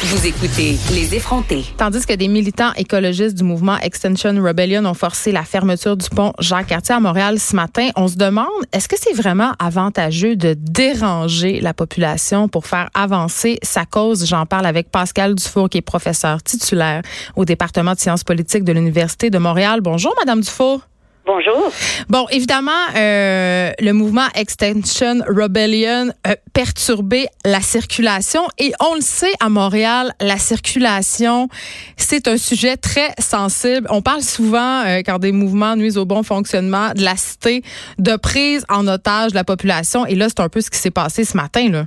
Vous écoutez Les effrontés. Tandis que des militants écologistes du mouvement Extension Rebellion ont forcé la fermeture du pont Jacques-Cartier à Montréal ce matin, on se demande, est-ce que c'est vraiment avantageux de déranger la population pour faire avancer sa cause? J'en parle avec Pascal Dufour, qui est professeur titulaire au département de sciences politiques de l'Université de Montréal. Bonjour, Madame Dufour. Bonjour. Bon, évidemment, euh, le mouvement Extension Rebellion a perturbé la circulation et on le sait à Montréal, la circulation, c'est un sujet très sensible. On parle souvent, euh, quand des mouvements nuisent au bon fonctionnement de la cité, de prise en otage de la population et là, c'est un peu ce qui s'est passé ce matin, là.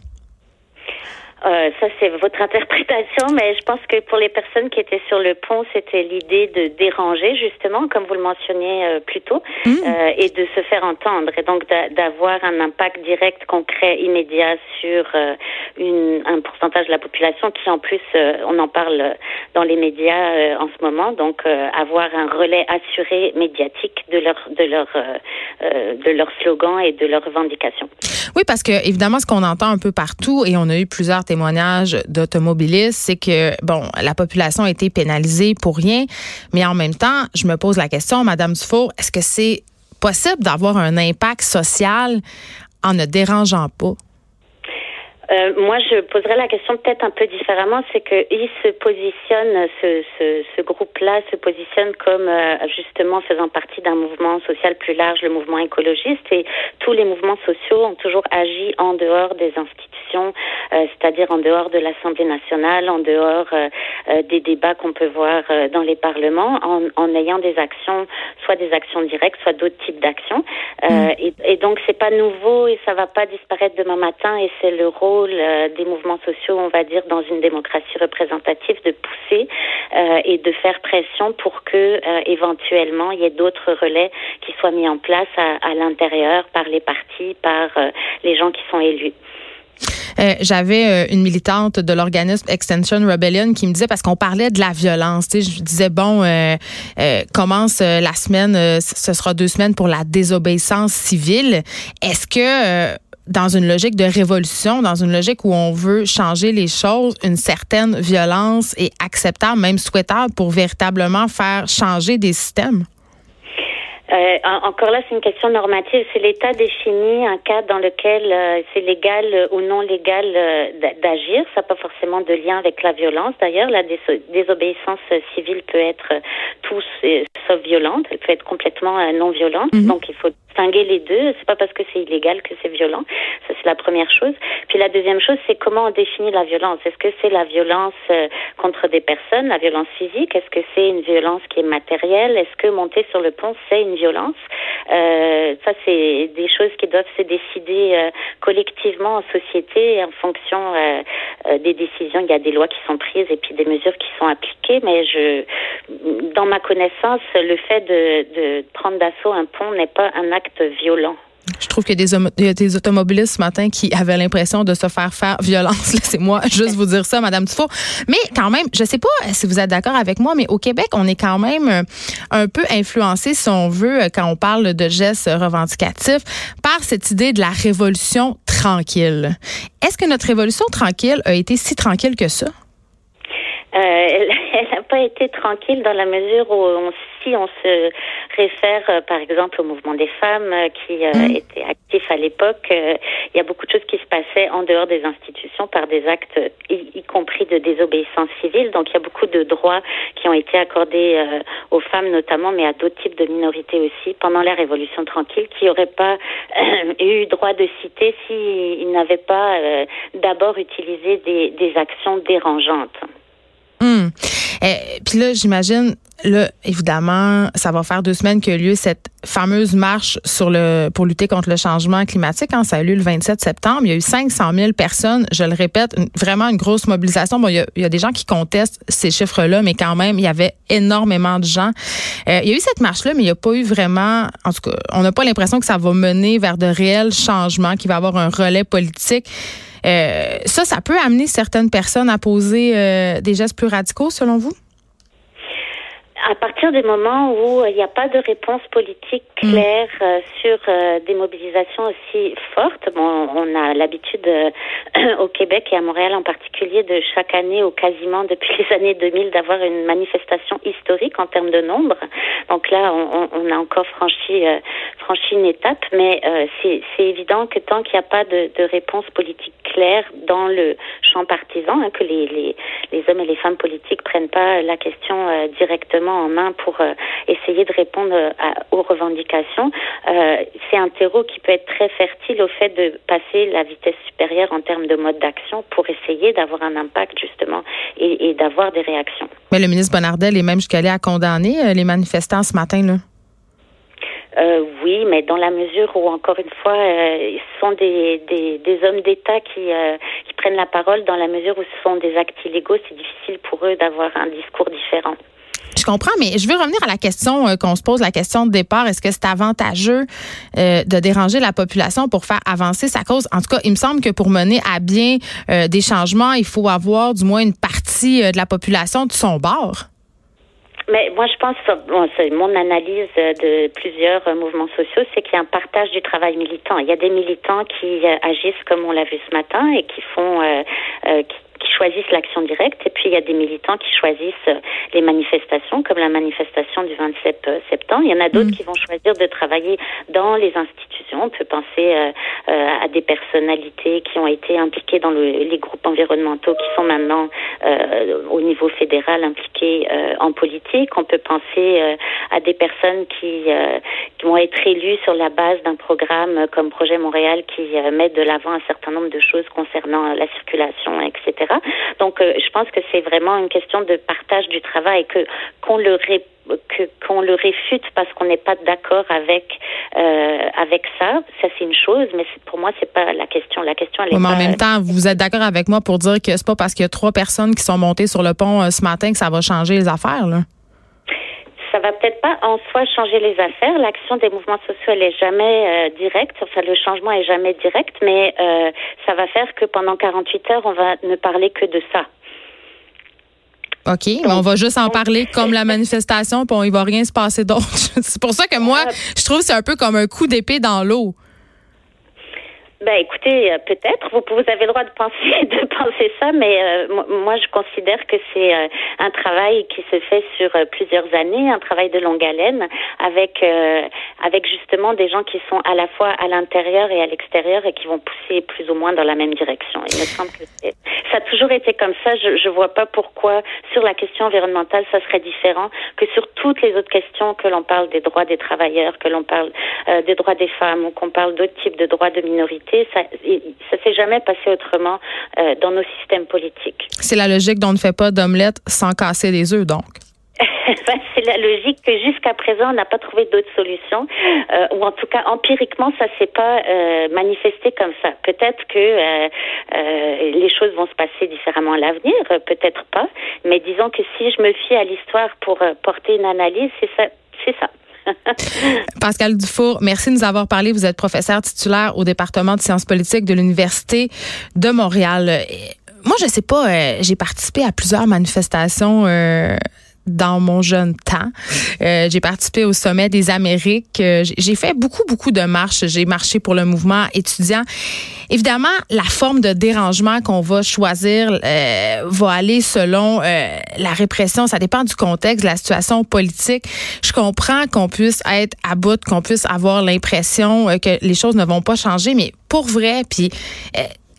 Euh, ça, c'est votre interprétation, mais je pense que pour les personnes qui étaient sur le pont, c'était l'idée de déranger, justement, comme vous le mentionniez euh, plus tôt, mmh. euh, et de se faire entendre, et donc d'avoir un impact direct, concret, immédiat sur euh, une, un pourcentage de la population qui, en plus, euh, on en parle dans les médias en ce moment, donc avoir un relais assuré médiatique de leur de leur de leur slogan et de leurs revendications. Oui, parce que évidemment, ce qu'on entend un peu partout, et on a eu plusieurs témoignages d'automobilistes, c'est que, bon, la population a été pénalisée pour rien, mais en même temps, je me pose la question, Madame Dufour, est-ce que c'est possible d'avoir un impact social en ne dérangeant pas? Euh, moi, je poserais la question peut-être un peu différemment, c'est qu'il se positionne, ce, groupe-là se positionne comme euh, justement faisant partie d'un mouvement social plus large, le mouvement écologiste, et tous les mouvements sociaux ont toujours agi en dehors des institutions, euh, c'est-à-dire en dehors de l'Assemblée nationale, en dehors euh, euh, des débats qu'on peut voir dans les parlements, en, en, ayant des actions, soit des actions directes, soit d'autres types d'actions. Mm. Et, et, donc, c'est pas nouveau et ça va pas disparaître demain matin, et c'est le rôle euh, des mouvements sociaux, on va dire, dans une démocratie représentative, de pousser euh, et de faire pression pour que euh, éventuellement il y ait d'autres relais qui soient mis en place à, à l'intérieur par les partis, par les gens qui sont élus. Euh, J'avais une militante de l'organisme Extension Rebellion qui me disait parce qu'on parlait de la violence. Je disais bon, euh, euh, commence la semaine, ce sera deux semaines pour la désobéissance civile. Est-ce que dans une logique de révolution, dans une logique où on veut changer les choses, une certaine violence est acceptable, même souhaitable pour véritablement faire changer des systèmes? Euh, encore là, c'est une question normative. C'est l'État définit un cadre dans lequel euh, c'est légal ou non légal euh, d'agir. Ça n'a pas forcément de lien avec la violence. D'ailleurs, la désobéissance civile peut être tout sauf violente. Elle peut être complètement non violente. Mhm. Donc, il faut distinguer les deux. C'est pas parce que c'est illégal que c'est violent. Ça, c'est la première chose. Puis la deuxième chose, c'est comment on définit la violence. Est-ce que c'est la violence contre des personnes, la violence physique? Est-ce que c'est une violence qui est matérielle? Est-ce que monter sur le pont, c'est une violence. Euh, ça, c'est des choses qui doivent se décider euh, collectivement en société en fonction euh, des décisions. Il y a des lois qui sont prises et puis des mesures qui sont appliquées. Mais je, dans ma connaissance, le fait de, de prendre d'assaut un pont n'est pas un acte violent. Je trouve qu'il y, a des automobilistes ce matin qui avaient l'impression de se faire faire violence. Laissez-moi juste vous dire ça, Madame Dufault. Mais quand même, je sais pas si vous êtes d'accord avec moi, mais au Québec, on est quand même euh, un peu influencé, si on veut, euh, quand on parle de gestes revendicatifs, par cette idée de la révolution tranquille. Est-ce que notre révolution tranquille a été si tranquille que ça? Euh, elle n'a pas été tranquille dans la mesure où on, si on se réfère euh, par exemple au mouvement des femmes euh, qui euh, mm. était actif à l'époque, il y a beaucoup de choses qui se passaient en dehors des institutions par des actes y, compris de désobéissance civile. Donc il y a beaucoup de droits qui ont été accordés aux femmes notamment, mais à d'autres types de minorités aussi pendant la Révolution tranquille qui n'auraient pas eu droit de citer s'ils n'avaient pas d'abord utilisé des, des actions dérangeantes. Hmm. Et Puis là, j'imagine, là, évidemment, ça va faire deux semaines que lieu cette fameuse marche sur le pour lutter contre le changement climatique. Hein, ça a eu lieu le 27 septembre. Il y a eu 500 000 personnes. Je le répète, vraiment une grosse mobilisation. Bon, il y a, il y a des gens qui contestent ces chiffres-là, mais quand même, il y avait énormément de gens. Euh, il y a eu cette marche-là, mais il n'y a pas eu vraiment, en tout cas, on n'a pas l'impression que ça va mener vers de réels changements, qu'il va avoir un relais politique. Euh, ça, ça peut amener certaines personnes à poser euh, des gestes plus radicaux, selon vous? À partir du moment où il n'y a pas de réponse politique mm. claire euh, sur euh, des mobilisations aussi fortes, bon, on a l'habitude au Québec et à Montréal en particulier de chaque année ou quasiment depuis les années 2000 d'avoir une manifestation historique en termes de nombre. Donc là, on, on a encore franchi franchi une étape, mais c'est évident que tant qu'il n'y a pas de, de, réponse politique claire dans le champ partisan, hein, que les, les, les hommes et les femmes politiques prennent pas la question directement en main pour euh, essayer de répondre euh, aux revendications. Euh, c'est un terreau qui peut être très fertile au fait de passer la vitesse supérieure en termes de mode d'action pour essayer d'avoir un impact justement et, d'avoir des réactions. Mais le ministre Bonardel est même jusqu'à aller à condamner les manifestants ce matin là. oui, mais dans la mesure où, encore une fois, ce sont des, des, hommes d'État qui, qui prennent la parole, dans la mesure où ce sont des actes illégaux, c'est difficile pour eux d'avoir un discours différent. Je comprends, mais je veux revenir à la question euh, qu'on se pose, la question de départ. Est-ce que c'est avantageux euh, de déranger la population pour faire avancer sa cause? En tout cas, il me semble que pour mener à bien euh, des changements, il faut avoir du moins une partie de la population de son bord. Mais moi, je pense, bon, mon analyse de plusieurs mouvements sociaux, c'est qu'il y a un partage du travail militant. Il y a des militants qui agissent comme on l'a vu ce matin et qui font, qui choisissent l'action directe et puis il y a des militants qui choisissent euh, les manifestations comme la manifestation du 27 euh, septembre. Il y en a d'autres mm. qui vont choisir de travailler dans les institutions. On peut penser euh, à des personnalités qui ont été impliquées dans le, les groupes environnementaux qui sont maintenant au niveau fédéral impliqués en politique. On peut penser à des personnes qui, qui vont être élues sur la base d'un programme comme Projet Montréal qui met de l'avant un certain nombre de choses concernant la circulation, etc. Donc, euh, je pense que c'est vraiment une question de partage du travail, que qu'on le que qu'on le réfute parce qu'on n'est pas d'accord avec euh, avec ça, ça c'est une chose, mais pour moi c'est pas la question. La question elle est mais en même temps, vous êtes d'accord avec moi pour dire que c'est pas parce qu'il y a trois personnes qui sont montées sur le pont euh, ce matin que ça va changer les affaires là? Ça va peut-être pas en soi changer les affaires. L'action des mouvements sociaux elle est jamais euh, directe. Enfin, le changement est jamais direct, mais euh, ça va faire que pendant 48 heures, on va ne parler que de ça. OK, mais on va juste en parler comme la manifestation, puis il va rien se passer d'autre. c'est pour ça que moi, je trouve que c'est un peu comme un coup d'épée dans l'eau. Ben écoutez, euh, peut-être vous, vous avez le droit de penser de penser ça, mais euh, moi je considère que c'est euh, un travail qui se fait sur plusieurs années, un travail de longue haleine, avec avec justement des gens qui sont à la fois à l'intérieur et à l'extérieur et qui vont pousser plus ou moins dans la même direction. Il me semble que ça a toujours été comme ça. Je je vois pas pourquoi sur la question environnementale ça serait différent que sur toutes les autres questions que l'on parle des droits des travailleurs, que l'on parle des droits des femmes ou qu'on parle d'autres types de droits de minorité ça ne s'est jamais passé autrement euh, dans nos systèmes politiques. C'est la logique dont on ne fait pas d'omelette sans casser des œufs, donc. Ben, c'est la logique que jusqu'à présent on n'a pas trouvé d'autres solutions, euh, ou en tout cas empiriquement ça s'est pas euh, manifesté comme ça. Peut-être que les choses vont se passer différemment à l'avenir, peut-être pas, mais disons que si je me fie à l'histoire pour porter une analyse, c'est ça, c'est ça. Pascal Dufour, merci de nous avoir parlé. Vous êtes professeur titulaire au département de sciences politiques de l'Université de Montréal. Moi, je sais pas, euh, j'ai participé à plusieurs manifestations euh, dans mon jeune temps. Euh, j'ai participé au sommet des Amériques. Euh, j'ai fait beaucoup, beaucoup de marches. J'ai marché pour le mouvement étudiant. Évidemment, la forme de dérangement qu'on va choisir euh, va aller selon la répression. Ça dépend du contexte, de la situation politique. Je comprends qu'on puisse être à bout, qu'on puisse avoir l'impression que les choses ne vont pas changer, mais pour vrai, puis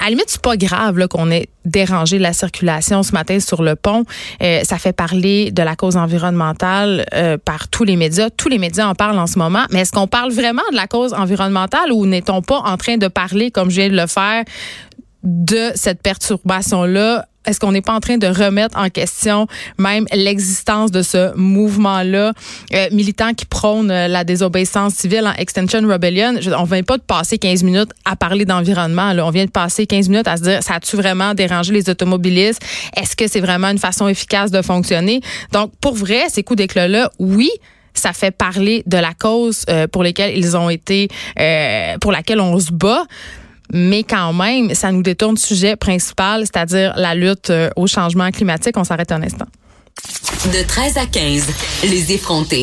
à la limite, c'est pas grave qu'on ait dérangé la circulation ce matin sur le pont. Euh, ça fait parler de la cause environnementale euh, par tous les médias. Tous les médias en parlent en ce moment. Mais est-ce qu'on parle vraiment de la cause environnementale ou n'est-on pas en train de parler, comme je viens de le faire, de cette perturbation-là? Est-ce qu'on n'est pas en train de remettre en question même l'existence de ce mouvement-là? Euh, militant qui prône euh, la désobéissance civile en Extension Rebellion? Je, on vient pas de passer 15 minutes à parler d'environnement. On vient de passer 15 minutes à se dire, ça a-tu vraiment dérangé les automobilistes? Est-ce que c'est vraiment une façon efficace de fonctionner? Donc, pour vrai, ces coups d'éclat-là, oui, ça fait parler de la cause euh, pour laquelle ils ont été, euh, pour laquelle on se bat mais quand même, ça nous détourne du sujet principal, c'est-à-dire la lutte euh, au changement climatique. On s'arrête un instant. De 13 à 15, les effrontés.